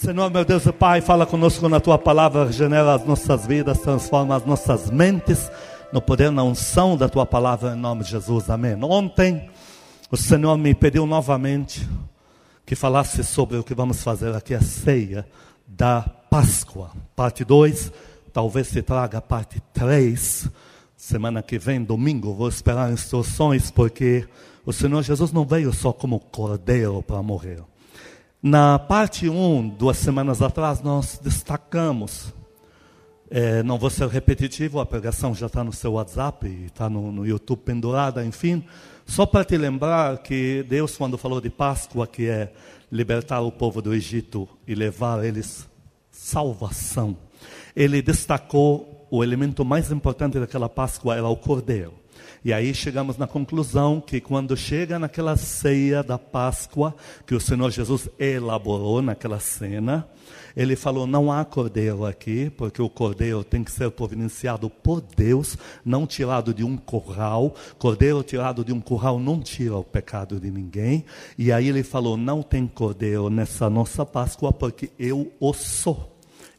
Senhor, meu Deus e Pai, fala conosco na tua palavra, regenera as nossas vidas, transforma as nossas mentes no poder, na unção da tua palavra, em nome de Jesus, amém. Ontem, o Senhor me pediu novamente que falasse sobre o que vamos fazer aqui, a ceia da Páscoa, parte 2, talvez se traga parte 3, semana que vem, domingo, vou esperar instruções, porque o Senhor Jesus não veio só como cordeiro para morrer. Na parte 1, um, duas semanas atrás, nós destacamos, é, não vou ser repetitivo, a pregação já está no seu WhatsApp, está no, no YouTube pendurada, enfim, só para te lembrar que Deus, quando falou de Páscoa, que é libertar o povo do Egito e levar eles salvação, ele destacou o elemento mais importante daquela Páscoa era o cordeiro. E aí chegamos na conclusão que quando chega naquela ceia da Páscoa, que o Senhor Jesus elaborou naquela cena, ele falou: não há cordeiro aqui, porque o cordeiro tem que ser providenciado por Deus, não tirado de um curral. Cordeiro tirado de um curral não tira o pecado de ninguém. E aí ele falou: não tem cordeiro nessa nossa Páscoa, porque eu o sou.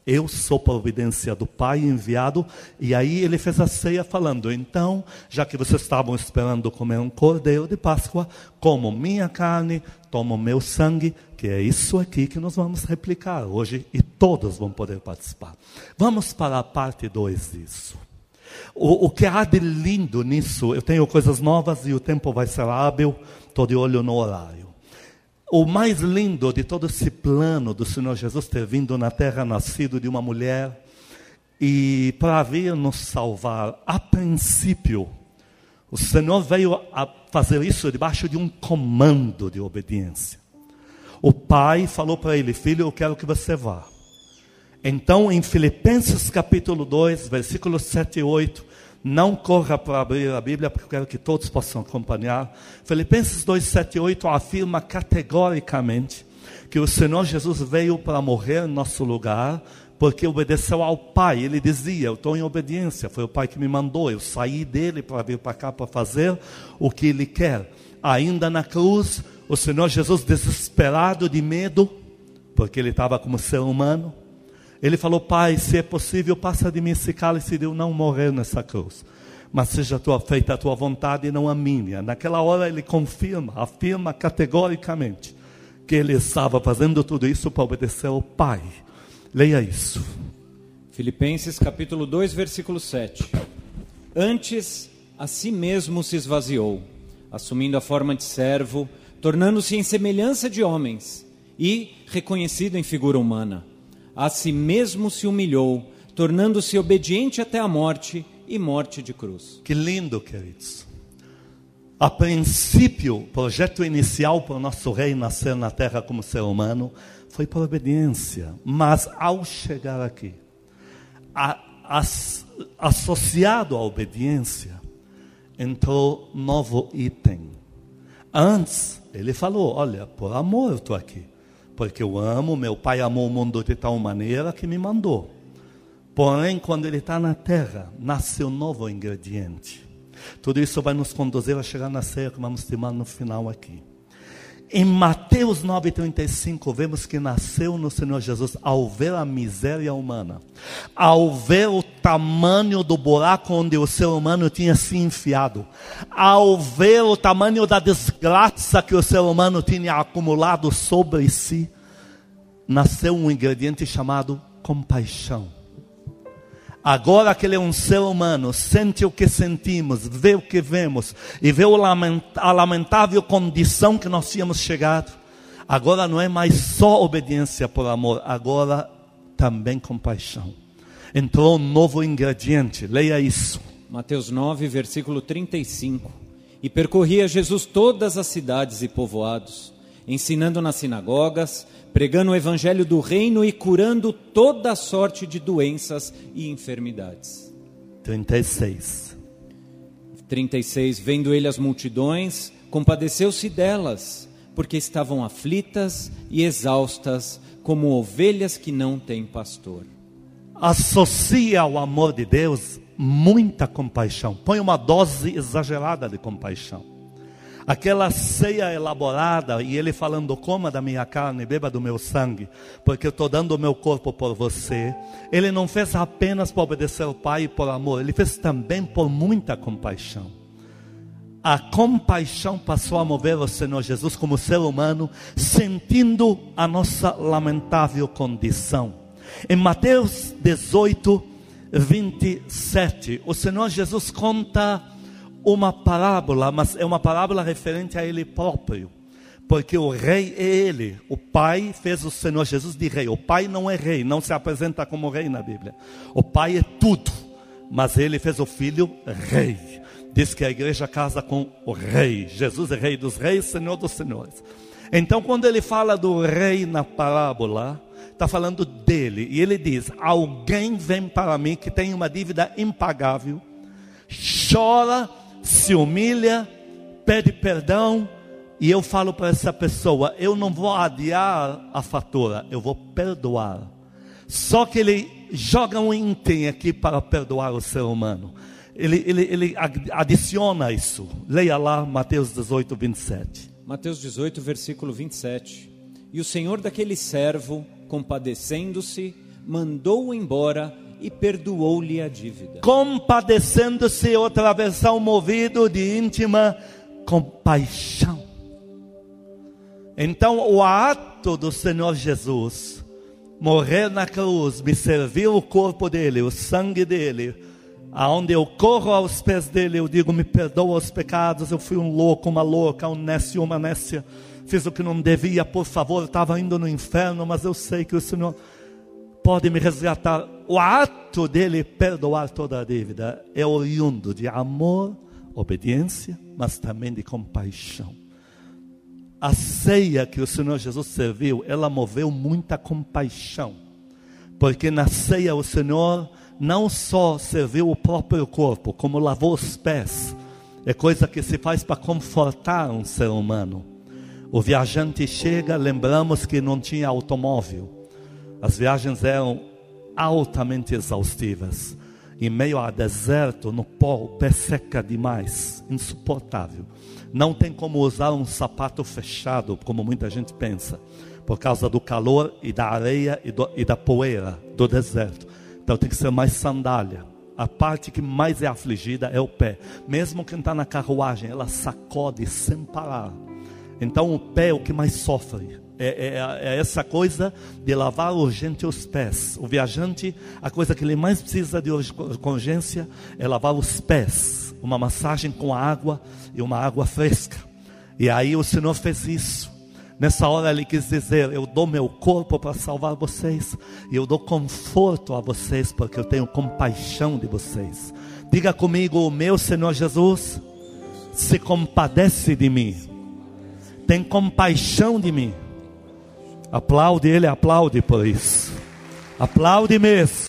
Eu sou providência do Pai enviado. E aí ele fez a ceia falando: então, já que vocês estavam esperando comer um cordeiro de Páscoa, como minha carne, tomo meu sangue, que é isso aqui que nós vamos replicar hoje e todos vão poder participar. Vamos para a parte 2 disso. O, o, que há de lindo nisso, eu tenho coisas novas e o tempo vai ser hábil, estou de olho no horário o mais lindo de todo esse plano do Senhor Jesus ter vindo na terra, nascido de uma mulher, e para vir nos salvar, a princípio, o Senhor veio a fazer isso debaixo de um comando de obediência. O pai falou para ele: Filho, eu quero que você vá. Então, em Filipenses capítulo 2, versículos 7 e 8, não corra para abrir a Bíblia, porque eu quero que todos possam acompanhar. Filipenses 2, 7 e 8 afirma categoricamente que o Senhor Jesus veio para morrer em nosso lugar, porque obedeceu ao Pai. Ele dizia: Eu estou em obediência, foi o Pai que me mandou. Eu saí dele para vir para cá para fazer o que Ele quer. Ainda na cruz, o Senhor Jesus, desesperado de medo, porque ele estava como ser humano, ele falou: Pai, se é possível, passa de mim esse cálice de eu não morrer nessa cruz. Mas seja tua, feita a tua vontade e não a minha. Naquela hora ele confirma, afirma categoricamente que ele estava fazendo tudo isso para obedecer ao Pai. Leia isso. Filipenses capítulo 2, versículo 7. Antes a si mesmo se esvaziou, assumindo a forma de servo, tornando-se em semelhança de homens e reconhecido em figura humana a si mesmo se humilhou, tornando-se obediente até a morte e morte de cruz. Que lindo, queridos. A princípio, o projeto inicial para o nosso rei nascer na terra como ser humano foi por obediência. Mas ao chegar aqui, a, as, associado à obediência, entrou novo item. Antes, ele falou: Olha, por amor eu estou aqui porque eu amo, meu pai amou o mundo de tal maneira que me mandou. Porém, quando ele está na terra, nasce um novo ingrediente. Tudo isso vai nos conduzir a chegar na ceia que vamos tomar no final aqui. Em Mateus 9,35, vemos que nasceu no Senhor Jesus ao ver a miséria humana, ao ver o tamanho do buraco onde o ser humano tinha se enfiado, ao ver o tamanho da desgraça que o ser humano tinha acumulado sobre si, nasceu um ingrediente chamado compaixão. Agora que ele é um ser humano, sente o que sentimos, vê o que vemos e vê a lamentável condição que nós tínhamos chegado. Agora não é mais só obediência por amor, agora também compaixão. Entrou um novo ingrediente, leia isso. Mateus 9, versículo 35. E percorria Jesus todas as cidades e povoados, ensinando nas sinagogas, pregando o evangelho do reino e curando toda sorte de doenças e enfermidades. 36. 36. Vendo ele as multidões, compadeceu-se delas, porque estavam aflitas e exaustas, como ovelhas que não têm pastor. Associa ao amor de Deus muita compaixão. Põe uma dose exagerada de compaixão. Aquela ceia elaborada, e ele falando: coma da minha carne, beba do meu sangue, porque eu estou dando o meu corpo por você. Ele não fez apenas para obedecer ao Pai e por amor, ele fez também por muita compaixão. A compaixão passou a mover o Senhor Jesus como ser humano, sentindo a nossa lamentável condição. Em Mateus 18, 27, o Senhor Jesus conta uma parábola, mas é uma parábola referente a Ele próprio. Porque o rei é Ele. O Pai fez o Senhor Jesus de rei. O Pai não é rei, não se apresenta como rei na Bíblia. O Pai é tudo, mas Ele fez o Filho rei. Diz que a igreja casa com o rei. Jesus é rei dos reis, Senhor dos senhores. Então, quando ele fala do rei na parábola, está falando dele. E ele diz: Alguém vem para mim que tem uma dívida impagável, chora se humilha, pede perdão, e eu falo para essa pessoa: eu não vou adiar a fatura, eu vou perdoar. Só que ele joga um item aqui para perdoar o ser humano. Ele, ele, ele adiciona isso. Leia lá Mateus 18, 27. Mateus 18, versículo 27. E o senhor daquele servo, compadecendo-se, mandou-o embora e perdoou-lhe a dívida. Compadecendo-se, outra versão, movido de íntima compaixão. Então, o ato do Senhor Jesus, morrer na cruz, me servir o corpo dele, o sangue dele, aonde eu corro aos pés dele, eu digo: me perdoa os pecados, eu fui um louco, uma louca, um nécio, uma nécia, fiz o que não devia, por favor, estava indo no inferno, mas eu sei que o Senhor pode me resgatar. O ato dele perdoar toda a dívida é oriundo de amor, obediência, mas também de compaixão. A ceia que o Senhor Jesus serviu, ela moveu muita compaixão. Porque na ceia o Senhor não só serviu o próprio corpo, como lavou os pés. É coisa que se faz para confortar um ser humano. O viajante chega, lembramos que não tinha automóvel as viagens eram altamente exaustivas. Em meio a deserto, no pó, o pé seca demais, insuportável. Não tem como usar um sapato fechado, como muita gente pensa, por causa do calor e da areia e, do, e da poeira do deserto. Então tem que ser mais sandália. A parte que mais é afligida é o pé. Mesmo quem está na carruagem, ela sacode sem parar. Então o pé é o que mais sofre é, é, é, essa coisa de lavar urgente os pés. O viajante, a coisa que ele mais precisa de urgência é lavar os pés. Uma massagem com água e uma água fresca. E aí o Senhor fez isso. Nessa hora ele quis dizer: Eu dou meu corpo para salvar vocês, e eu dou conforto a vocês, porque eu tenho compaixão de vocês. Diga comigo: O meu Senhor Jesus se compadece de mim, tem compaixão de mim Aplaude ele, aplaude por isso. Aplaude mesmo.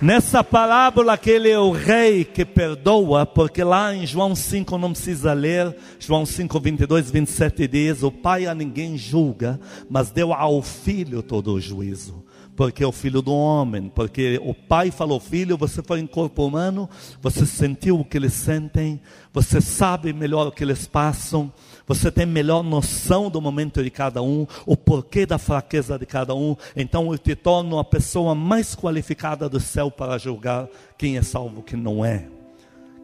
Nessa parábola, aquele é o rei que perdoa, porque lá em João 5 não precisa ler, João 5, 22, 27 diz: O pai a ninguém julga, mas deu ao filho todo o juízo porque é o filho do homem, porque o pai falou: Filho, você foi em corpo humano, você sentiu o que eles sentem, você sabe melhor o que eles passam, você tem melhor noção do momento de cada um, o porquê da fraqueza de cada um, então eu te torno a pessoa mais qualificada do céu para julgar quem é salvo quem não é.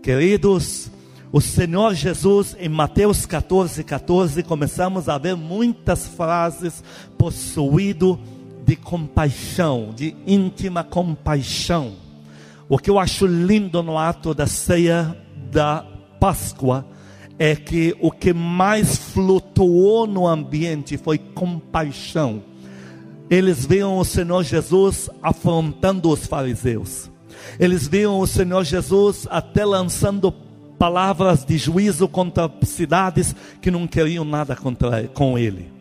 Queridos, o Senhor Jesus, em Mateus 14, 14, começamos a ver muitas frases possuído de compaixão, de íntima compaixão. O que eu acho lindo no ato da ceia da Páscoa é que o que mais flutuou no ambiente foi compaixão. Eles viam o Senhor Jesus afrontando os fariseus. Eles viam o Senhor Jesus até lançando palavras de juízo contra cidades que não queriam nada contra, com ele.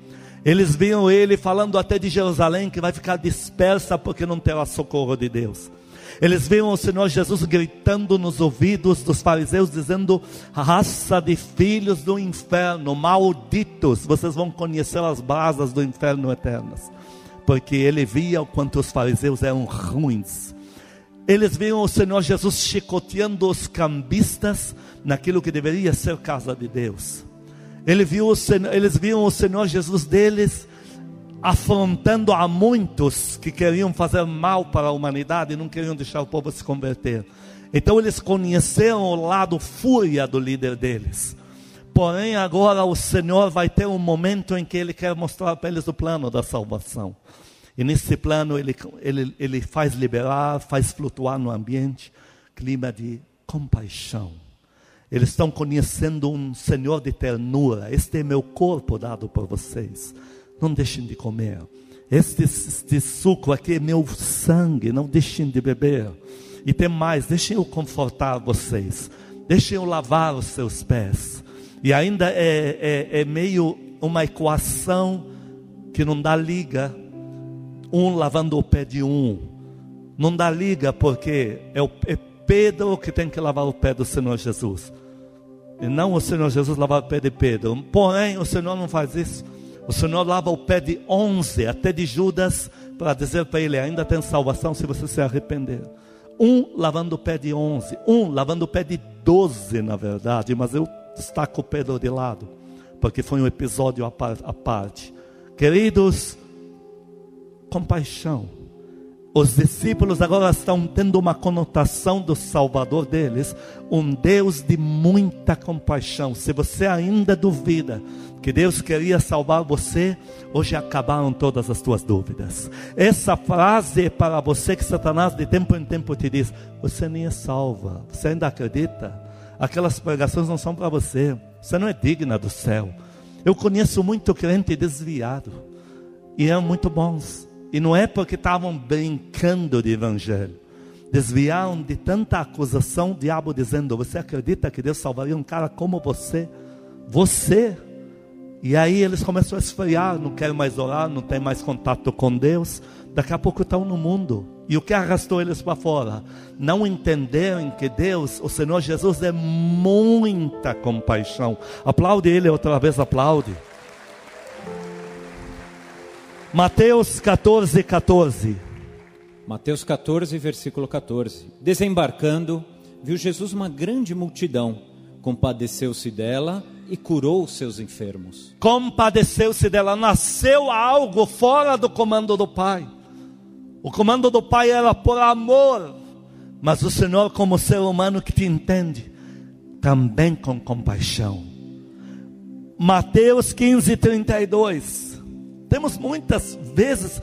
Eles viam ele falando até de Jerusalém que vai ficar dispersa porque não terá socorro de Deus. Eles viam o Senhor Jesus gritando nos ouvidos dos fariseus, dizendo: raça de filhos do inferno, malditos, vocês vão conhecer as brasas do inferno eternas. Porque ele via o quanto os fariseus eram ruins. Eles viram o Senhor Jesus chicoteando os cambistas naquilo que deveria ser casa de Deus. Eles viram o Senhor, eles viram o Senhor Jesus deles afrontando a muitos que queriam fazer mal para a humanidade e não queriam deixar o povo se converter. Então eles conheceram o lado fúria do líder deles. Porém, agora o Senhor vai ter um momento em que Ele quer mostrar para eles o plano da salvação. E nesse plano Ele, ele, ele faz liberar, faz flutuar no ambiente clima de compaixão. Eles estão conhecendo um Senhor de ternura. Este é meu corpo dado por vocês não deixem de comer. Este, este suco aqui é meu sangue, não deixem de beber. E tem mais, deixem eu confortar vocês, deixem eu lavar os seus pés. E ainda é, é, é meio uma equação que não dá liga, um lavando o pé de um. Não dá liga porque é, o, é Pedro que tem que lavar o pé do Senhor Jesus. E não o Senhor Jesus lavar o pé de Pedro. Porém, o Senhor não faz isso. O Senhor lava o pé de onze, até de Judas, para dizer para ele: ainda tem salvação se você se arrepender. Um lavando o pé de onze, um lavando o pé de doze, na verdade, mas eu destaco o Pedro de lado, porque foi um episódio à parte. Queridos, compaixão os discípulos agora estão tendo uma conotação do Salvador deles, um Deus de muita compaixão. Se você ainda duvida que Deus queria salvar você, hoje acabaram todas as tuas dúvidas. Essa frase é para você que Satanás de tempo em tempo te diz: você nem é salva, você ainda acredita? Aquelas pregações não são para você, você não é digna do céu. Eu conheço muito crente desviado, e é muito bons e não é porque estavam brincando de evangelho. Desviaram de tanta acusação, o diabo dizendo: Você acredita que Deus salvaria um cara como você? Você. E aí eles começam a esfriar, não querem mais orar, não tem mais contato com Deus. Daqui a pouco estão no mundo. E o que arrastou eles para fora? Não entenderam que Deus, o Senhor Jesus, é muita compaixão. Aplaude Ele outra vez, aplaude. Mateus 14, 14. Mateus 14, versículo 14. Desembarcando, viu Jesus uma grande multidão, compadeceu-se dela e curou os seus enfermos. Compadeceu-se dela, nasceu algo fora do comando do Pai. O comando do Pai era por amor, mas o Senhor, como ser humano que te entende, também com compaixão. Mateus 15, 32. Temos muitas vezes,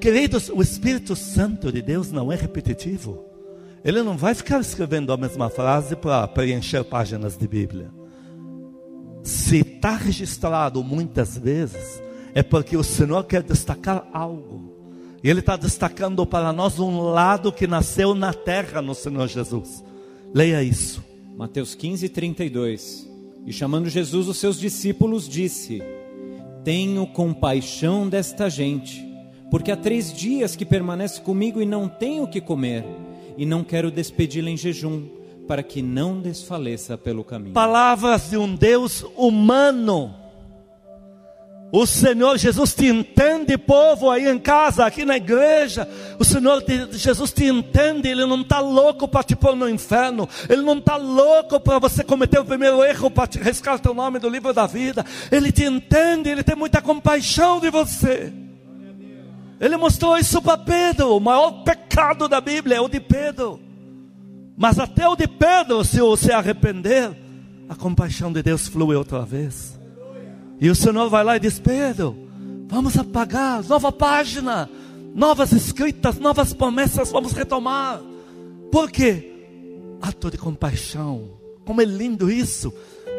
queridos, o Espírito Santo de Deus não é repetitivo. Ele não vai ficar escrevendo a mesma frase para preencher páginas de Bíblia. Se está registrado muitas vezes, é porque o Senhor quer destacar algo. E Ele está destacando para nós um lado que nasceu na terra no Senhor Jesus. Leia isso. Mateus 15, 32. E chamando Jesus os seus discípulos, disse: tenho compaixão desta gente, porque há três dias que permanece comigo e não tenho o que comer, e não quero despedi-la em jejum, para que não desfaleça pelo caminho. Palavras de um Deus humano o Senhor Jesus te entende, povo, aí em casa, aqui na igreja. O Senhor Jesus te entende. Ele não está louco para te pôr no inferno. Ele não está louco para você cometer o primeiro erro para te riscar teu nome do livro da vida. Ele te entende. Ele tem muita compaixão de você. Ele mostrou isso para Pedro. O maior pecado da Bíblia é o de Pedro. Mas até o de Pedro, se você arrepender, a compaixão de Deus flui outra vez. E o Senhor vai lá e diz: Pedro, vamos apagar, nova página, novas escritas, novas promessas, vamos retomar. Por quê? Ato de compaixão. Como é lindo isso.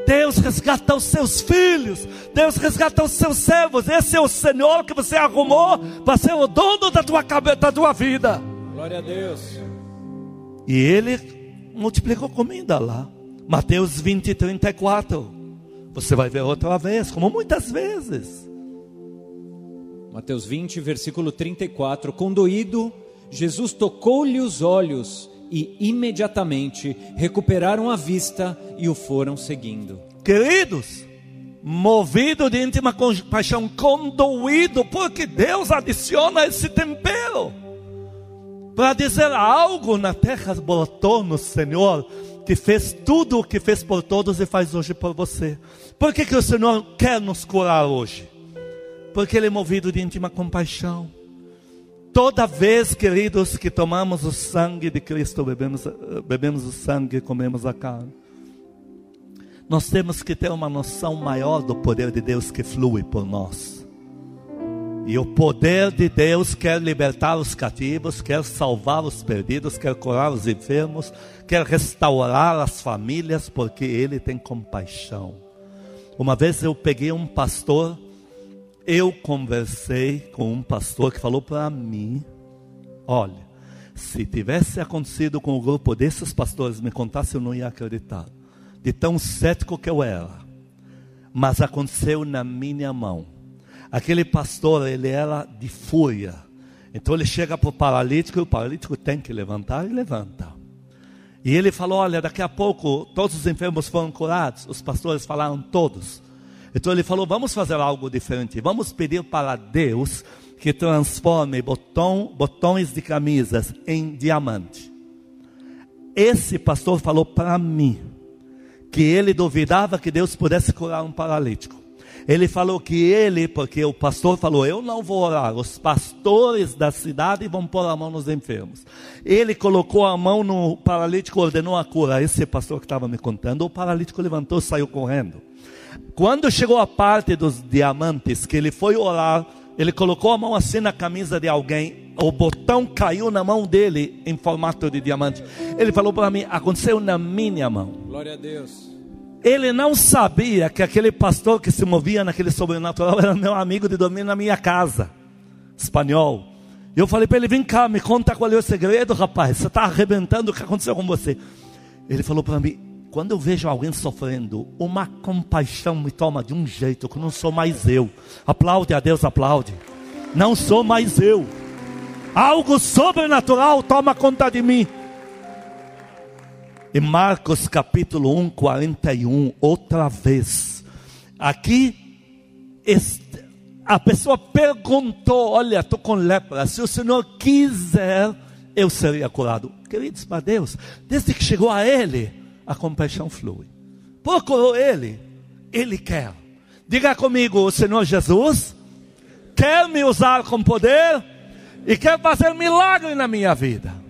Deus resgata os seus filhos, Deus resgata os seus servos. Esse é o Senhor que você arrumou para ser o dono da tua cabeça, da tua vida. Glória a Deus. E ele multiplicou comida lá. Mateus 20, 34. Você vai ver outra vez, como muitas vezes. Mateus 20, versículo 34. Condoído, Jesus tocou-lhe os olhos e imediatamente recuperaram a vista e o foram seguindo. Queridos, movido de íntima compaixão, condoído, porque Deus adiciona esse tempero. para dizer algo na terra brotou no Senhor, que fez tudo o que fez por todos e faz hoje por você. Por que, que o Senhor quer nos curar hoje? Porque Ele é movido de íntima compaixão. Toda vez, queridos, que tomamos o sangue de Cristo, bebemos, bebemos o sangue e comemos a carne, nós temos que ter uma noção maior do poder de Deus que flui por nós. E o poder de Deus quer libertar os cativos, quer salvar os perdidos, quer curar os enfermos, quer restaurar as famílias, porque Ele tem compaixão. Uma vez eu peguei um pastor, eu conversei com um pastor que falou para mim: olha, se tivesse acontecido com o grupo desses pastores, me contasse, eu não ia acreditar, de tão cético que eu era. Mas aconteceu na minha mão Aquele pastor, ele era de fúria. Então ele chega para o paralítico e o paralítico tem que levantar e levanta. E ele falou: Olha, daqui a pouco todos os enfermos foram curados. Os pastores falaram todos. Então ele falou: Vamos fazer algo diferente. Vamos pedir para Deus que transforme botão, botões de camisas em diamante. Esse pastor falou para mim que ele duvidava que Deus pudesse curar um paralítico. Ele falou que ele, porque o pastor falou, eu não vou orar, os pastores da cidade vão pôr a mão nos enfermos. Ele colocou a mão no paralítico, ordenou a cura. Esse pastor que estava me contando, o paralítico levantou e saiu correndo. Quando chegou a parte dos diamantes, que ele foi orar, ele colocou a mão assim na camisa de alguém, o botão caiu na mão dele em formato de diamante. Ele falou para mim: aconteceu na minha mão. Glória a Deus. Ele não sabia que aquele pastor que se movia naquele sobrenatural era meu amigo de dormir na minha casa, espanhol. E eu falei para ele: vem cá, me conta qual é o segredo, rapaz. Você está arrebentando, o que aconteceu com você? Ele falou para mim: quando eu vejo alguém sofrendo, uma compaixão me toma de um jeito que não sou mais eu. Aplaude a Deus, aplaude. Não sou mais eu. Algo sobrenatural toma conta de mim. Em Marcos capítulo 1, 41, outra vez. Aqui, este, a pessoa perguntou: Olha, estou com lepra. Se o Senhor quiser, eu seria curado. Queridos, para Deus, desde que chegou a Ele, a compaixão flui. Procurou Ele, Ele quer. Diga comigo: O Senhor Jesus quer me usar com poder e quer fazer milagre na minha vida.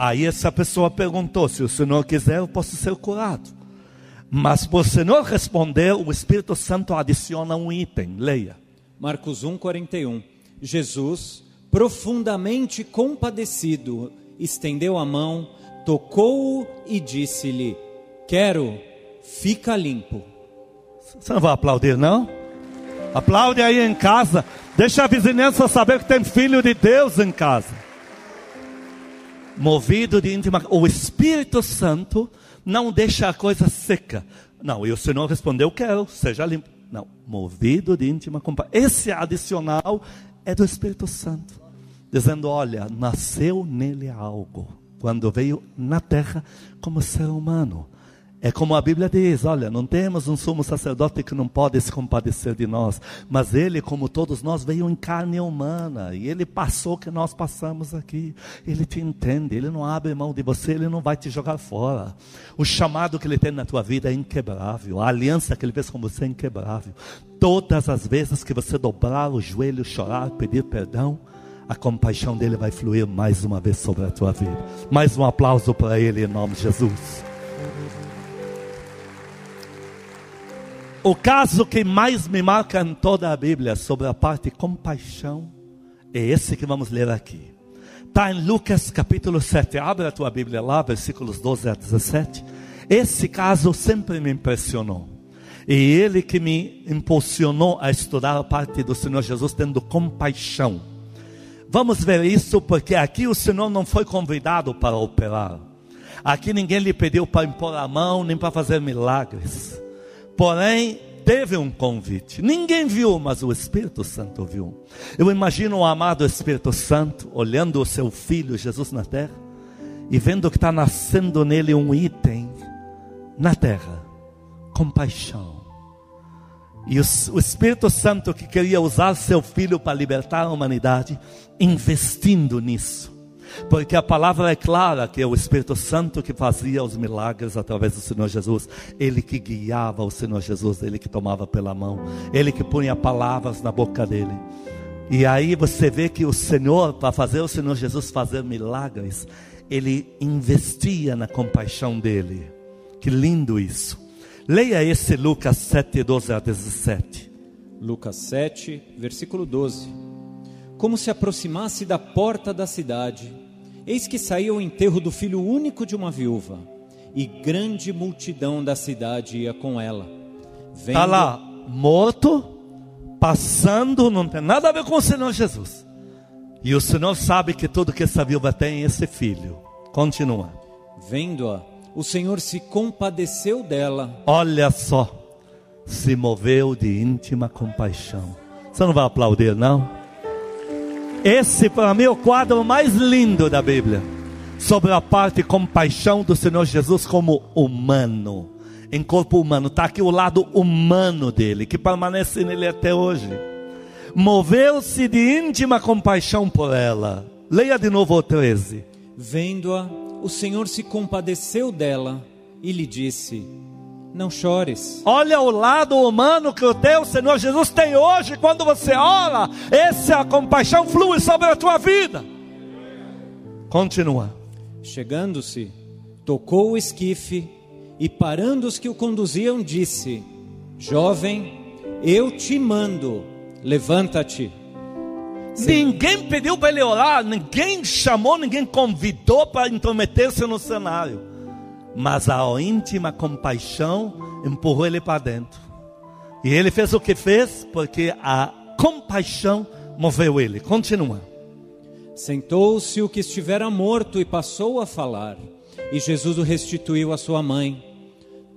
Aí essa pessoa perguntou: se o Senhor quiser, eu posso ser curado. Mas por Senhor responder, o Espírito Santo adiciona um item. Leia. Marcos 1:41. Jesus, profundamente compadecido, estendeu a mão, tocou-o e disse-lhe: Quero, fica limpo. Você não vai aplaudir, não? Aplaude aí em casa. Deixa a vizinhança saber que tem filho de Deus em casa movido de íntima. O Espírito Santo não deixa a coisa seca. Não, e o Senhor respondeu: Quero, seja limpo. Não, movido de íntima compaixão. Esse adicional é do Espírito Santo, dizendo: Olha, nasceu nele algo, quando veio na terra como ser humano. É como a Bíblia diz: olha, não temos um sumo sacerdote que não pode se compadecer de nós, mas ele, como todos nós, veio em carne humana e ele passou o que nós passamos aqui. Ele te entende, ele não abre mão de você, ele não vai te jogar fora. O chamado que ele tem na tua vida é inquebrável, a aliança que ele fez com você é inquebrável. Todas as vezes que você dobrar o joelho, chorar, pedir perdão, a compaixão dele vai fluir mais uma vez sobre a tua vida. Mais um aplauso para ele em nome de Jesus. O caso que mais me marca em toda a Bíblia sobre a parte compaixão é esse que vamos ler aqui. Está em Lucas capítulo 7. Abre a tua Bíblia lá, versículos 12 a 17. Esse caso sempre me impressionou. E ele que me impulsionou a estudar a parte do Senhor Jesus tendo compaixão. Vamos ver isso porque aqui o Senhor não foi convidado para operar. Aqui ninguém lhe pediu para impor a mão nem para fazer milagres. Porém, teve um convite. Ninguém viu, mas o Espírito Santo viu. Eu imagino o amado Espírito Santo olhando o seu filho Jesus na terra e vendo que está nascendo nele um item na terra: compaixão. E o, Espírito Santo que queria usar seu filho para libertar a humanidade, investindo nisso. Porque a palavra é clara que é o Espírito Santo que fazia os milagres através do Senhor Jesus, ele que guiava o Senhor Jesus, ele que tomava pela mão, ele que punha palavras na boca dele. E aí você vê que o Senhor, para fazer o Senhor Jesus fazer milagres, ele investia na compaixão dele. Que lindo isso. Leia esse Lucas 7, 12 a 17. Lucas 7, versículo 12. Como se aproximasse da porta da cidade, eis que saiu o enterro do filho único de uma viúva, e grande multidão da cidade ia com ela. Está lá, morto, passando, não tem nada a ver com o Senhor Jesus. E o Senhor sabe que tudo que essa viúva tem é esse filho. Continua. Vendo-a, o Senhor se compadeceu dela. Olha só, se moveu de íntima compaixão. Você não vai aplaudir, não? Esse, para mim, é o quadro mais lindo da Bíblia. Sobre a parte compaixão do Senhor Jesus como humano, em corpo humano. Está aqui o lado humano dele, que permanece nele até hoje. Moveu-se de íntima compaixão por ela. Leia de novo o 13. Vendo-a, o Senhor se compadeceu dela e lhe disse: Não chores. Olha o lado humano que o teu Senhor Jesus tem hoje quando você ora. Essa compaixão flui sobre a tua vida. Continua. Chegando-se, tocou o esquife e parando os que o conduziam, disse: Jovem, eu te mando, levanta-te. Ninguém pediu para ele orar, ninguém chamou, ninguém convidou para intrometer-se no cenário. Mas a íntima compaixão empurrou ele para dentro. E ele fez o que fez porque a compaixão moveu ele. Continua. Sentou-se o que estivera morto e passou a falar. E Jesus o restituiu à sua mãe.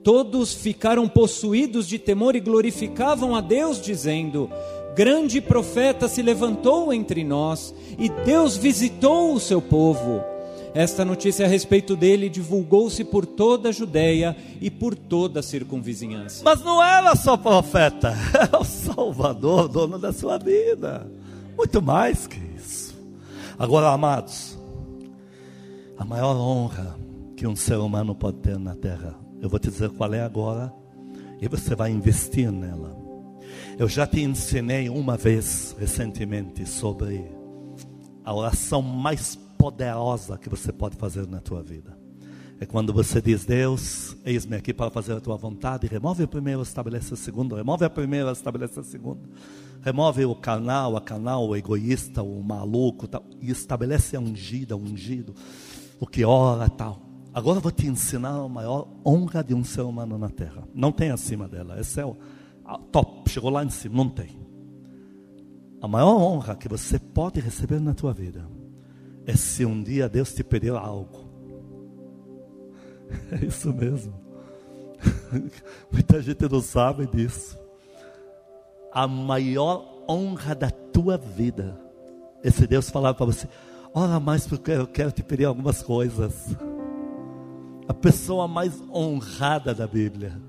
Todos ficaram possuídos de temor e glorificavam a Deus, dizendo: grande profeta se levantou entre nós e Deus visitou o seu povo. Esta notícia a respeito dele divulgou-se por toda a Judéia e por toda a circunvizinhança. Mas não era só profeta, era o Salvador, dono da sua vida. Muito mais que isso. Agora, amados, a maior honra que um ser humano pode ter na terra, eu vou te dizer qual é agora, e você vai investir nela. Eu já te ensinei uma vez recentemente sobre a oração mais poderosa que você pode fazer na tua vida. É quando você diz, Deus, eis-me aqui para fazer a tua vontade. Remove o primeiro, estabelece o segundo. Remove a primeira, estabelece a segunda. Remove o carnal, a carnal, o egoísta, o maluco, tal, e estabelece a ungida, o ungido, o que ora, tal. Agora eu vou te ensinar a maior honra de um ser humano na terra. Não tem acima dela. É o top, chegou lá em cima, não tem. A maior honra que você pode receber na tua vida é se um dia Deus te pedir algo. É isso mesmo. Muita gente não sabe disso. A maior honra da tua vida é se Deus falar para você: ora mais porque eu quero te pedir algumas coisas. A pessoa mais honrada da Bíblia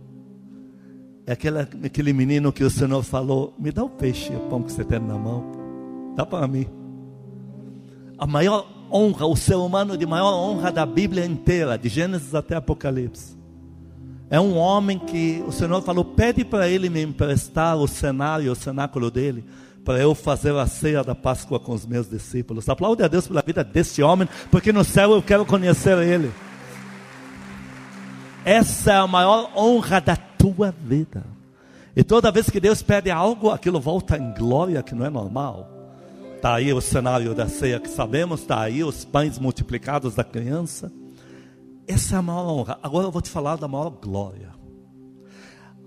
é aquela, aquele menino que o Senhor falou: Me dá o peixe e o pão que você tem na mão. Dá para mim. A maior honra, o ser humano de maior honra da Bíblia inteira, de Gênesis até Apocalipse. É um homem que o Senhor falou: Pede para ele me emprestar o cenário, o cenáculo dele, para eu fazer a ceia da Páscoa com os meus discípulos. Aplaude a Deus pela vida deste homem, porque no céu eu quero conhecer ele. Essa é a maior honra da tua vida. E toda vez que Deus pede algo, aquilo volta em glória, que não é normal. Está aí o cenário da ceia que sabemos, está aí os pães multiplicados da criança. Essa é a maior honra. Agora eu vou te falar da maior glória.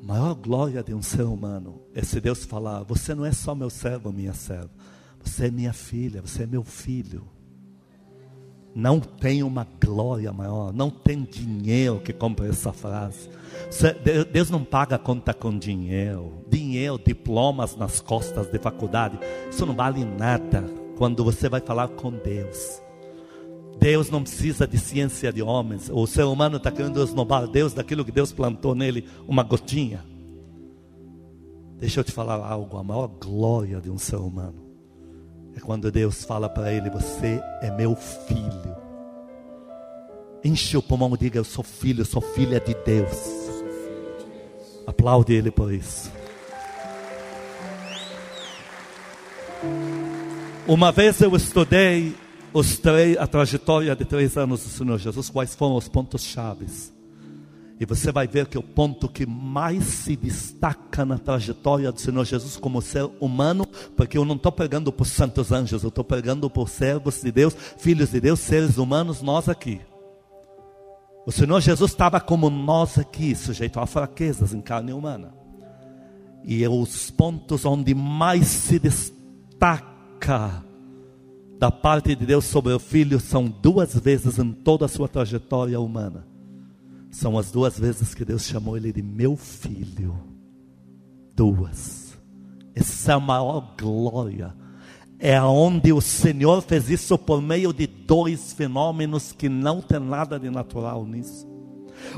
A maior glória de um ser humano é se Deus falar: Você não é só meu servo, minha serva. Você é minha filha, você é meu filho. Não tem uma glória maior, não tem dinheiro que compre essa frase. Deus não paga conta com dinheiro. Dinheiro, diplomas nas costas de faculdade, isso não vale nada quando você vai falar com Deus. Deus não precisa de ciência de homens. O ser humano está querendo esnobar Deus daquilo que Deus plantou nele, uma gotinha. Deixa eu te falar algo: a maior glória de um ser humano é quando Deus fala para ele: Você é meu filho. Enche o pulmão e diga: Eu sou filho, eu sou filha de Deus. Aplaude ele por isso. Uma vez eu estudei os três, a trajetória de três anos do Senhor Jesus, quais foram os pontos chaves. E você vai ver que o ponto que mais se destaca na trajetória do Senhor Jesus como ser humano, porque eu não estou pregando por santos anjos, eu estou pregando por servos de Deus, filhos de Deus, seres humanos, nós aqui. O Senhor Jesus estava como nós aqui, sujeito a fraquezas em carne humana. E os pontos onde mais se destaca da parte de Deus sobre o filho são duas vezes em toda a sua trajetória humana. São as duas vezes que Deus chamou ele de meu filho. Duas. Essa é a maior glória. É onde o Senhor fez isso por meio de dois fenômenos que não tem nada de natural nisso.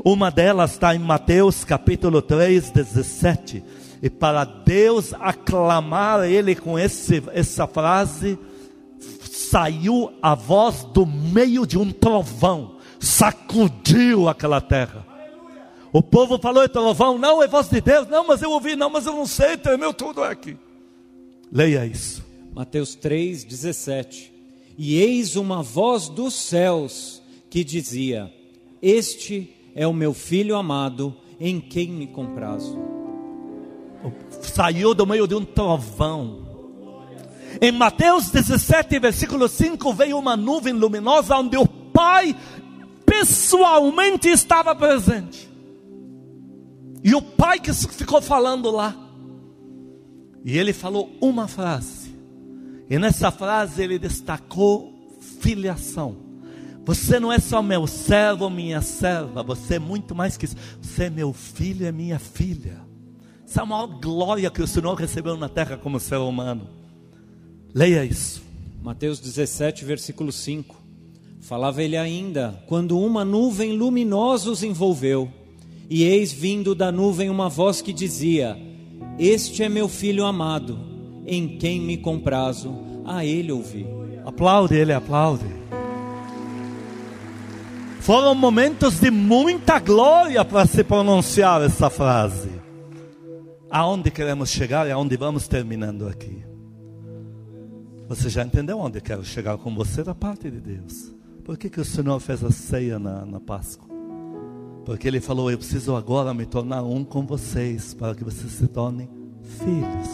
Uma delas está em Mateus capítulo 3, 17. E para Deus aclamar ele com esse, essa frase, saiu a voz do meio de um trovão, sacudiu aquela terra. O povo falou: é trovão, não é voz de Deus, não, mas eu ouvi, não, mas eu não sei, tremeu tudo aqui. Leia isso. Mateus 3, 17. E eis uma voz dos céus que dizia: Este é o meu filho amado, em quem me comprazo. Saiu do meio de um trovão em Mateus 17, versículo 5, veio uma nuvem luminosa onde o Pai pessoalmente estava presente. E o Pai que ficou falando lá. E ele falou uma frase. E nessa frase ele destacou filiação. Você não é só meu servo ou minha serva, você é muito mais que isso. Você é meu filho e minha filha. Essa é a maior glória que o Senhor recebeu na terra como ser humano. Leia isso. Mateus 17, versículo 5. Falava ele ainda, quando uma nuvem luminosa os envolveu, e eis vindo da nuvem uma voz que dizia: Este é meu filho amado, em quem me comprazo, a ele ouvi. Aplaude ele, aplaude. Foram momentos de muita glória para se pronunciar essa frase. Aonde queremos chegar e aonde vamos terminando aqui. Você já entendeu onde eu quero chegar com você da parte de Deus? Por que, que o Senhor fez a ceia na, na Páscoa? Porque Ele falou: Eu preciso agora me tornar um com vocês, para que vocês se tornem filhos.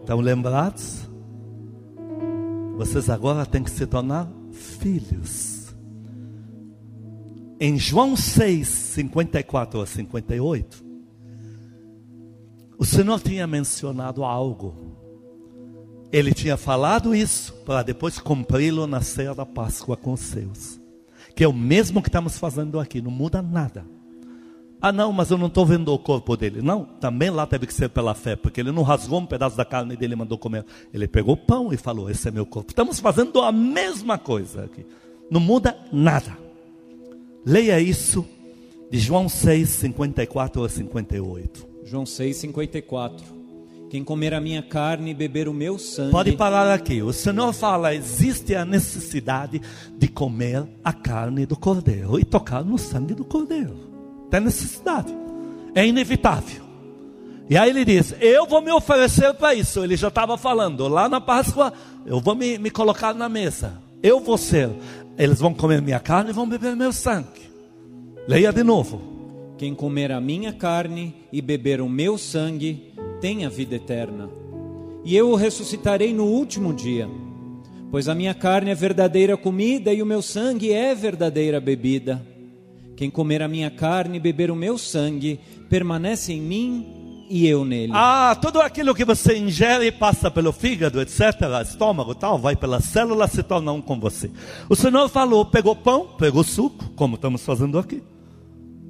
Estão lembrados? Vocês agora têm que se tornar filhos. Em João 6, 54 a 58, o Senhor tinha mencionado algo ele tinha falado isso para depois cumpri-lo na ceia da Páscoa com os seus. Que é o mesmo que estamos fazendo aqui, não muda nada. Ah, não, mas eu não estou vendo o corpo dele. Não, também lá teve que ser pela fé, porque ele não rasgou um pedaço da carne dele e mandou comer. Ele pegou o pão e falou: Esse é meu corpo. Estamos fazendo a mesma coisa aqui. Não muda nada. Leia isso de João 6, 54 a 58. João 6, 54. Quem comer a minha carne e beber o meu sangue. Pode parar aqui. O Senhor fala: existe a necessidade de comer a carne do cordeiro e tocar no sangue do cordeiro. Tem necessidade. É inevitável. E aí ele diz: Eu vou me oferecer para isso. Ele já estava falando lá na Páscoa: Eu vou me, me colocar na mesa. Eu vou ser. Eles vão comer minha carne e vão beber meu sangue. Leia de novo. Quem comer a minha carne e beber o meu sangue tem a vida eterna. E eu o ressuscitarei no último dia. Pois a minha carne é verdadeira comida e o meu sangue é verdadeira bebida. Quem comer a minha carne e beber o meu sangue permanece em mim e eu nele. Ah, tudo aquilo que você ingere passa pelo fígado, etc., estômago, tal, vai pelas células, se torna um com você. O Senhor falou, pegou pão, pegou suco, como estamos fazendo aqui.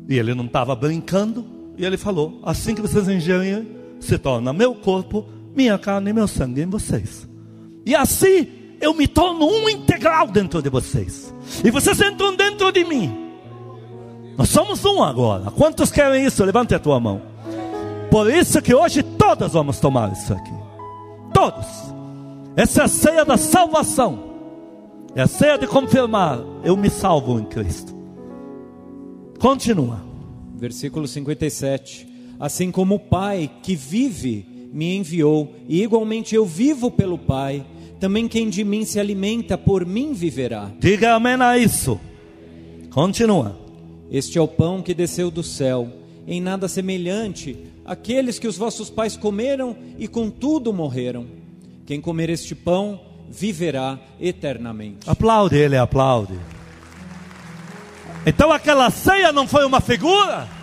E ele não estava brincando. E ele falou: Assim que vocês ingerem, se torna meu corpo, minha carne e meu sangue em vocês. E assim eu me torno um integral dentro de vocês. E vocês entram dentro de mim. Nós somos um agora. Quantos querem isso? Levante a tua mão. Por isso que hoje todos vamos tomar isso aqui. Todos. Essa é a ceia da salvação. É a ceia de confirmar: eu me salvo em Cristo. Continua. Versículo 57. Assim como o Pai que vive me enviou, e igualmente eu vivo pelo Pai, também quem de mim se alimenta, por mim viverá. Diga amém a isso. Continua. Este é o pão que desceu do céu, em nada semelhante àqueles que os vossos pais comeram e contudo morreram. Quem comer este pão viverá eternamente. Aplaude ele, aplaude. Então aquela ceia não foi uma figura?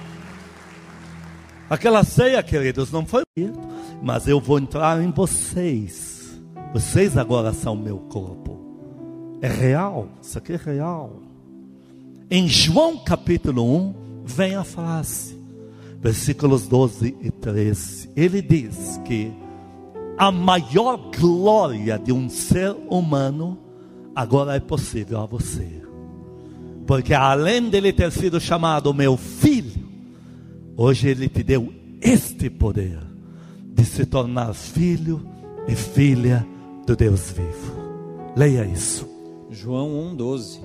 Aquela ceia, queridos, não foi, mas eu vou entrar em vocês. Vocês agora são meu corpo. É real, isso aqui é real. Em João capítulo 1, vem a frase, versículos 12 e 13. Ele diz que a maior glória de um ser humano agora é possível a você. Porque além dele ter sido chamado meu filho, hoje ele te deu este poder de se tornar filho e filha do Deus vivo. Leia isso. João 1:12.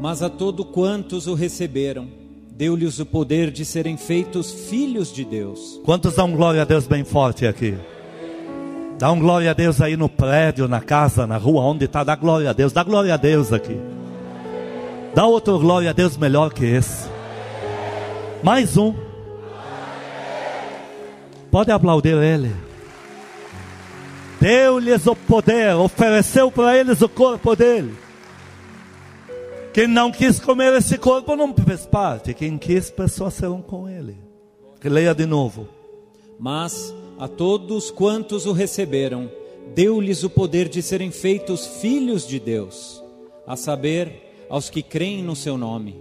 Mas a todo quantos o receberam, deu-lhes o poder de serem feitos filhos de Deus. Quantos dão glória a Deus bem forte aqui? Dá um glória a Deus aí no prédio, na casa, na rua, onde está. Dá glória a Deus, dá glória a Deus aqui. Dá outro glória a Deus melhor que esse. Mais um. Pode aplaudir ele. Deu-lhes o poder, ofereceu para eles o corpo dele. Quem não quis comer esse corpo não fez parte. Quem quis, pessoas serão com ele. Leia de novo. Mas a todos quantos o receberam, deu-lhes o poder de serem feitos filhos de Deus, a saber, aos que creem no seu nome,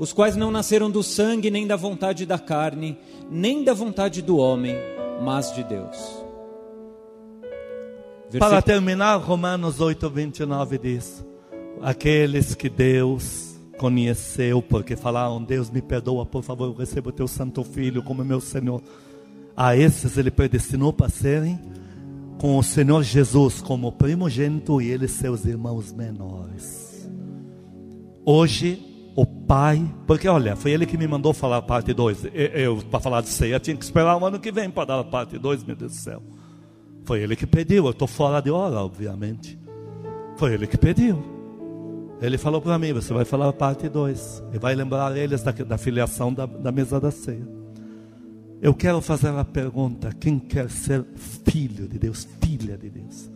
os quais não nasceram do sangue, nem da vontade da carne, nem da vontade do homem, mas de Deus. Para terminar, Romanos 8, 29 diz: Aqueles que Deus conheceu, porque falaram, Deus me perdoa, por favor, eu recebo o teu santo filho como meu Senhor a esses ele predestinou para serem com o Senhor Jesus como primogênito e eles seus irmãos menores. Hoje, o Pai, porque olha, foi ele que me mandou falar a parte 2. Eu, para falar de ceia, tinha que esperar o ano que vem para dar a parte 2, meu Deus do céu. Foi ele que pediu, eu estou fora de hora, obviamente. Foi ele que pediu. Ele falou para mim: você vai falar a parte 2 e vai lembrar eles da, da filiação da, da mesa da ceia. Eu quero fazer a pergunta: quem quer ser filho de Deus, filha de Deus?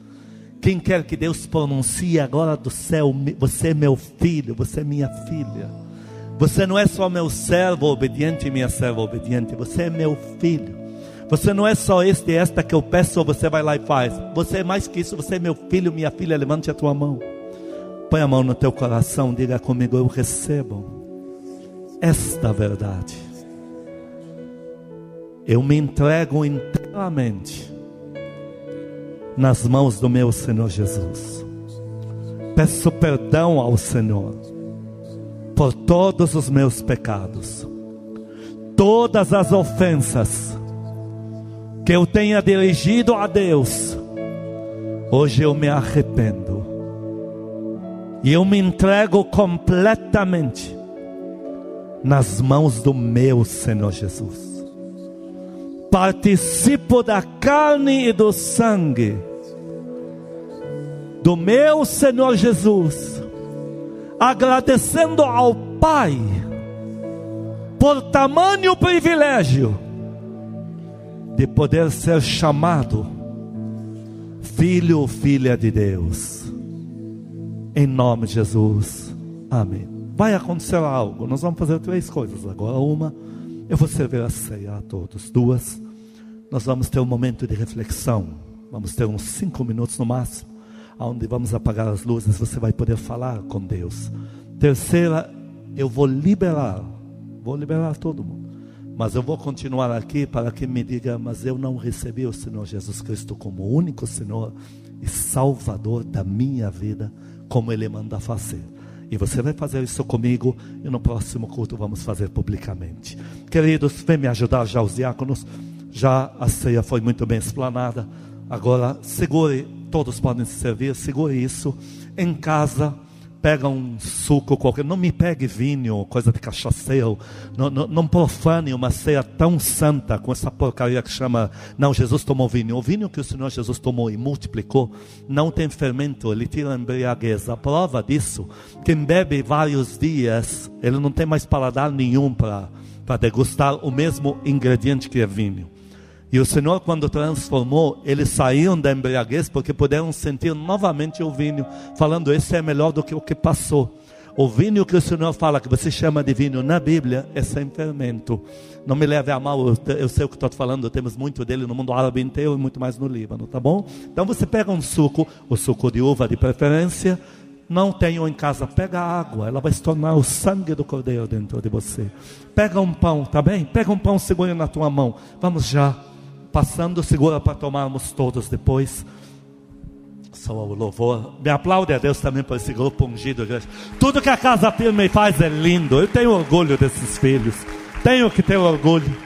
Quem quer que Deus pronuncie agora do céu: Você é meu filho, você é minha filha. Você não é só meu servo obediente e minha serva obediente, você é meu filho. Você não é só este e esta que eu peço, você vai lá e faz. Você é mais que isso, você é meu filho, minha filha. Levante a tua mão. Põe a mão no teu coração, diga comigo: Eu recebo esta verdade eu me entrego inteiramente nas mãos do meu Senhor Jesus. Peço perdão ao Senhor por todos os meus pecados, todas as ofensas que eu tenha dirigido a Deus. Hoje eu me arrependo e eu me entrego completamente nas mãos do meu Senhor Jesus participo da carne e do sangue do meu Senhor Jesus, agradecendo ao Pai por tamanho privilégio de poder ser chamado filho ou filha de Deus. Em nome de Jesus. Amém. Vai acontecer algo. Nós vamos fazer três coisas agora. Uma, eu vou servir a ceia a todos. Duas, nós vamos ter um momento de reflexão. Vamos ter uns cinco minutos no máximo, onde vamos apagar as luzes. Você vai poder falar com Deus. Terceira, eu vou liberar, vou liberar todo mundo. Mas eu vou continuar aqui para que me diga, mas eu não recebi o Senhor Jesus Cristo como único Senhor e Salvador da minha vida, como Ele manda fazer. E você vai fazer isso comigo e no próximo culto vamos fazer publicamente. Queridos, vem me ajudar já os diáconos. Já a ceia foi muito bem explanada. Agora, segure, todos podem se servir, segure isso. Em casa, pega um suco qualquer, não me pegue vinho, coisa de cachaceiro, não, não, não, profane uma ceia tão santa com essa porcaria que chama, não, Jesus tomou vinho. O vinho que o Senhor Jesus tomou e multiplicou não tem fermento, ele tira a embriaguez. A prova disso, quem bebe vários dias, ele não tem mais paladar nenhum para degustar o mesmo ingrediente que é vinho. E o Senhor, quando transformou, eles saíram da embriaguez porque puderam sentir novamente o vinho, falando: Esse é melhor do que o que passou. O vinho que o Senhor fala, que você chama de vinho na Bíblia, é sem fermento. Não me leve a mal, eu sei o que estou falando, temos muito dele no mundo árabe inteiro e muito mais no Líbano, tá bom? Então você pega um suco, o suco de uva de preferência, não tenho em casa, pega água, ela vai se tornar o sangue do cordeiro dentro de você. Pega um pão, tá bem? Pega um pão, segura na tua mão. Vamos já passando, segura para tomarmos todos depois. Só o louvor. Me aplaude a Deus também por esse grupo ungido, igreja. Tudo que a casa firme faz é lindo. Eu tenho orgulho desses filhos. Tenho que ter orgulho.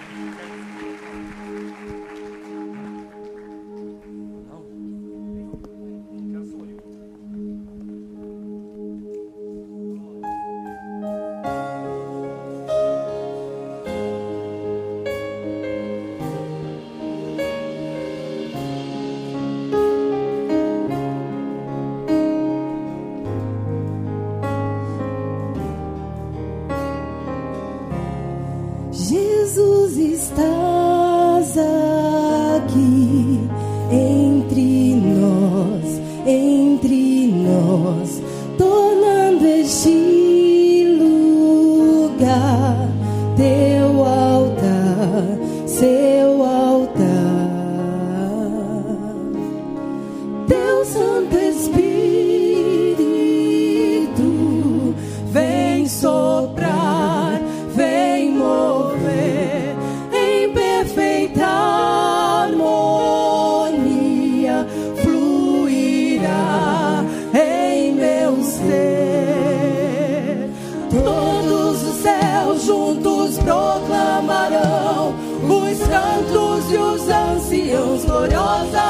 Sião gloriosa.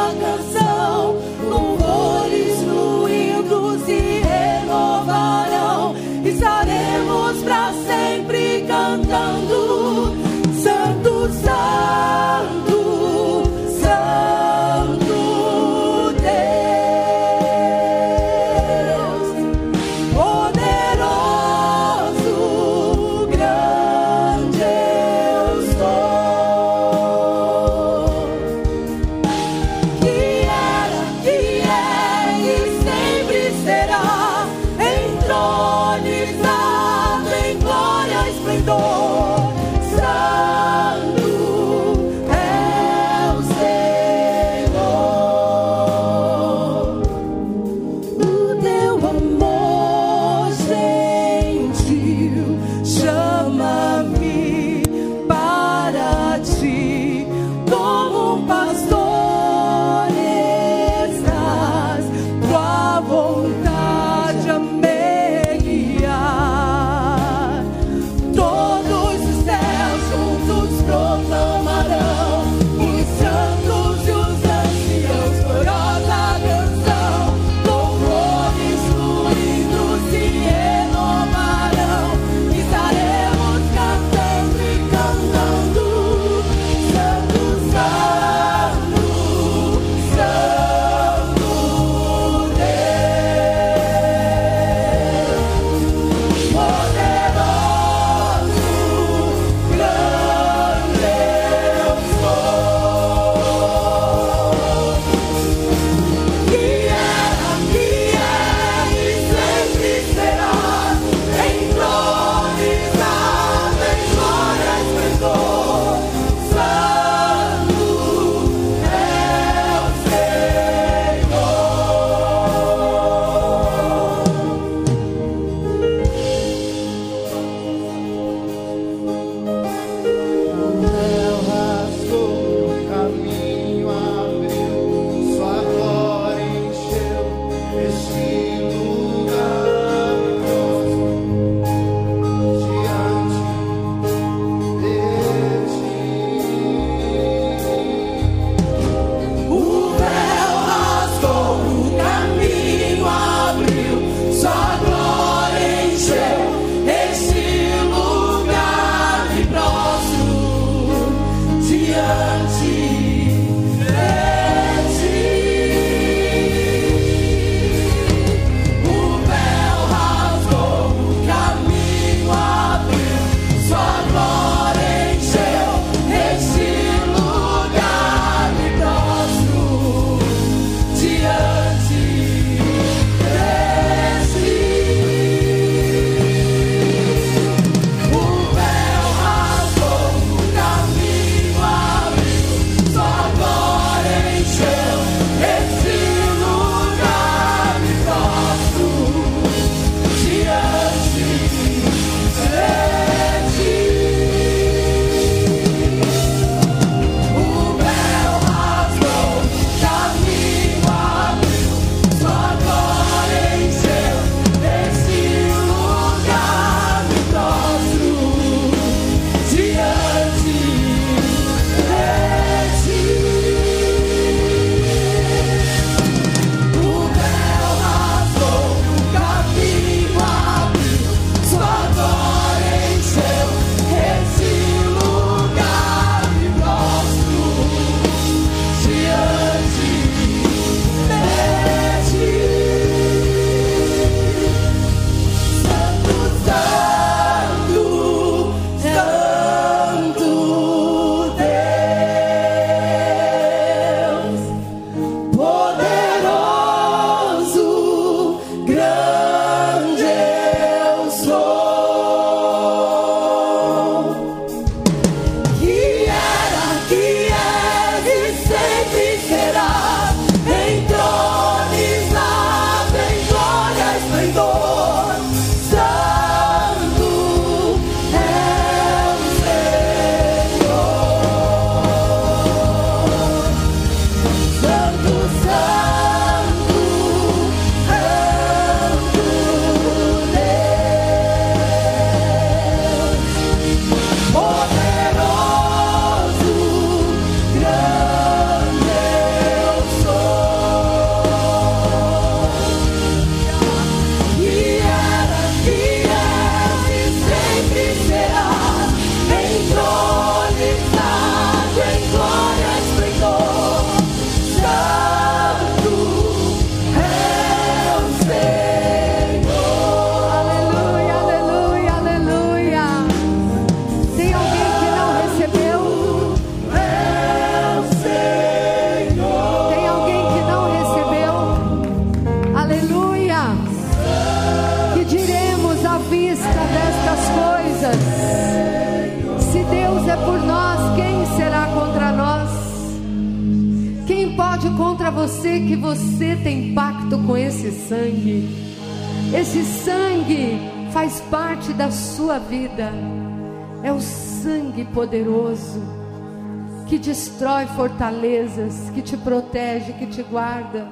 Destrói fortalezas, que te protege, que te guarda.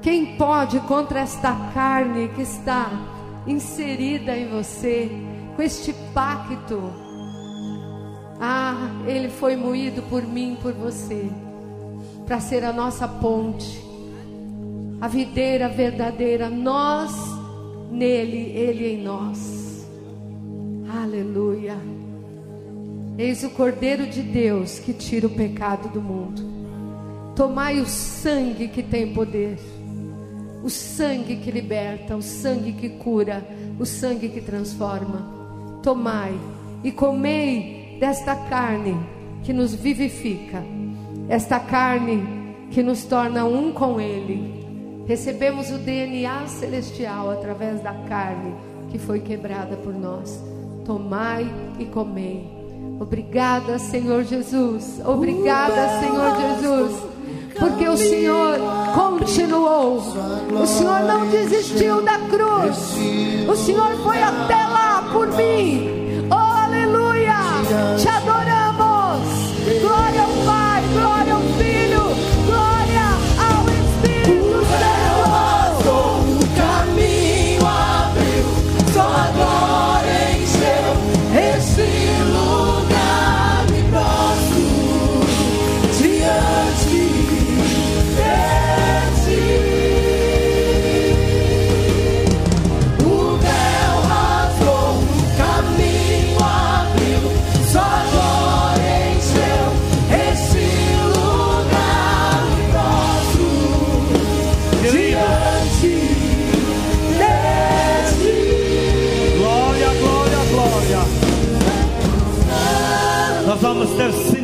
Quem pode contra esta carne que está inserida em você, com este pacto? Ah, ele foi moído por mim, por você, para ser a nossa ponte, a videira verdadeira, nós nele, ele em nós. Aleluia. Eis o Cordeiro de Deus que tira o pecado do mundo. Tomai o sangue que tem poder, o sangue que liberta, o sangue que cura, o sangue que transforma. Tomai e comei desta carne que nos vivifica, esta carne que nos torna um com Ele. Recebemos o DNA celestial através da carne que foi quebrada por nós. Tomai e comei. Obrigada, Senhor Jesus. Obrigada, Senhor Jesus. Porque o Senhor continuou. O Senhor não desistiu da cruz. O Senhor foi até lá por mim. Oh, aleluia. Te adoramos.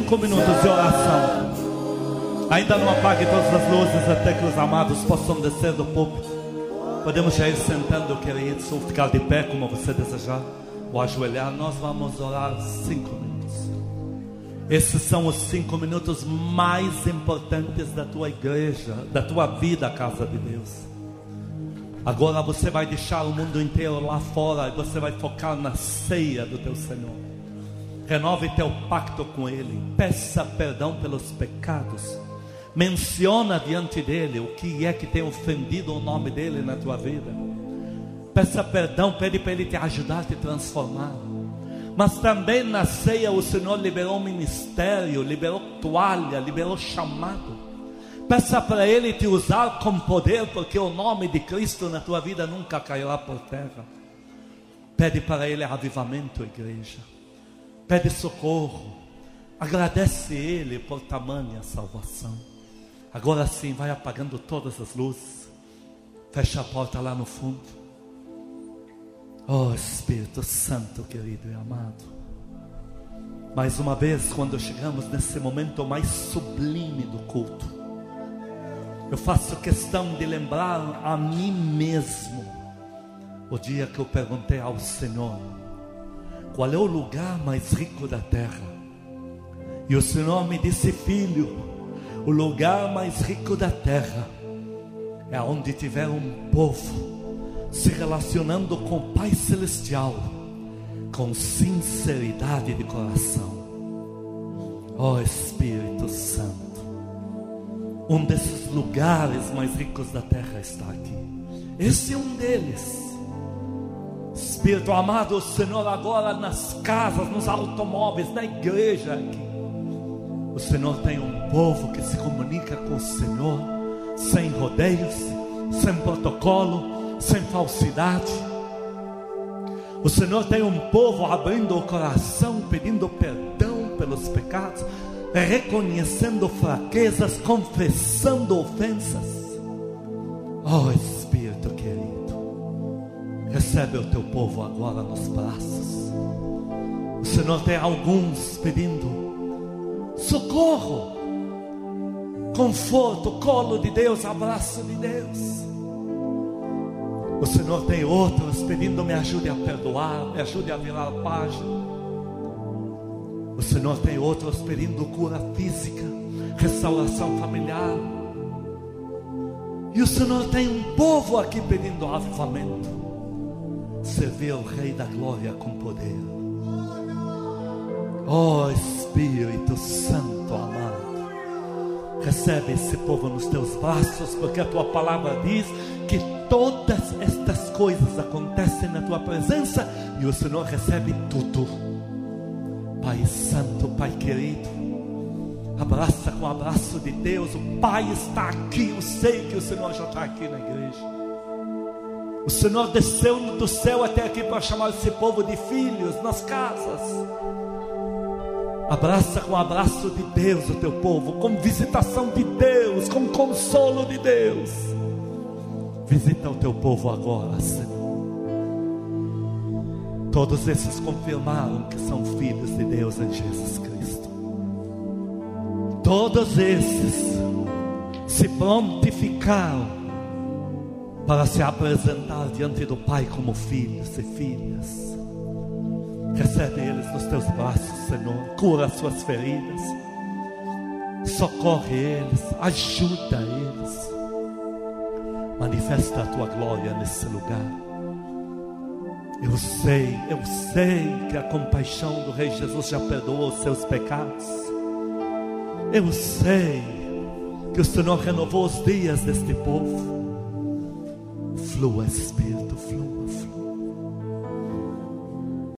Cinco minutos de oração. Ainda não apague todas as luzes até que os amados possam descer do púlpito. Podemos já ir sentando, queridos, ou ficar de pé como você desejar, ou ajoelhar. Nós vamos orar cinco minutos. Esses são os cinco minutos mais importantes da tua igreja, da tua vida, casa de Deus. Agora você vai deixar o mundo inteiro lá fora e você vai focar na ceia do teu Senhor. Renove teu pacto com Ele. Peça perdão pelos pecados. Menciona diante dele o que é que tem ofendido o nome dele na tua vida. Peça perdão, pede para Ele te ajudar a te transformar. Mas também na ceia o Senhor liberou ministério, liberou toalha, liberou chamado. Peça para Ele te usar com poder, porque o nome de Cristo na tua vida nunca cairá por terra. Pede para Ele avivamento, igreja. Pede socorro. Agradece Ele por tamanha salvação. Agora sim, vai apagando todas as luzes. Fecha a porta lá no fundo. Oh Espírito Santo, querido e amado. Mais uma vez, quando chegamos nesse momento mais sublime do culto, eu faço questão de lembrar a mim mesmo o dia que eu perguntei ao Senhor: qual é o lugar mais rico da terra? E o Senhor me disse, filho, o lugar mais rico da terra é onde tiver um povo se relacionando com o Pai Celestial com sinceridade de coração. Ó oh, Espírito Santo, um desses lugares mais ricos da terra está aqui. Esse é um deles. Espírito amado, Senhor agora nas casas, nos automóveis, na igreja aqui. O Senhor tem um povo que se comunica com o Senhor sem rodeios, sem protocolo, sem falsidade. O Senhor tem um povo abrindo o coração, pedindo perdão pelos pecados, reconhecendo fraquezas, confessando ofensas. Oh Espírito recebe o teu povo agora nos braços. O Senhor tem alguns pedindo socorro, conforto, colo de Deus, abraço de Deus. O Senhor tem outros pedindo: me ajude a perdoar, me ajude a virar a página. O Senhor tem outros pedindo cura física, restauração familiar. E o Senhor tem um povo aqui pedindo avivamento. Servir o Rei da Glória com poder. Oh Espírito Santo amado, recebe esse povo nos teus braços, porque a tua palavra diz que todas estas coisas acontecem na tua presença e o Senhor recebe tudo. Pai Santo, Pai querido, abraça com o abraço de Deus. O Pai está aqui. Eu sei que o Senhor já está aqui na igreja. O Senhor desceu do céu até aqui para chamar esse povo de filhos nas casas. Abraça com o abraço de Deus o teu povo, com visitação de Deus, com consolo de Deus. Visita o teu povo agora, Senhor. Todos esses confirmaram que são filhos de Deus em Jesus Cristo. Todos esses se prontificaram para se apresentar diante do Pai como filhos e filhas. Recebe eles nos teus braços, Senhor. Cura as suas feridas. Socorre eles. Ajuda eles. Manifesta a tua glória nesse lugar. Eu sei, eu sei que a compaixão do Rei Jesus já perdoou os seus pecados. Eu sei que o Senhor renovou os dias deste povo. Flua, Espírito, flua.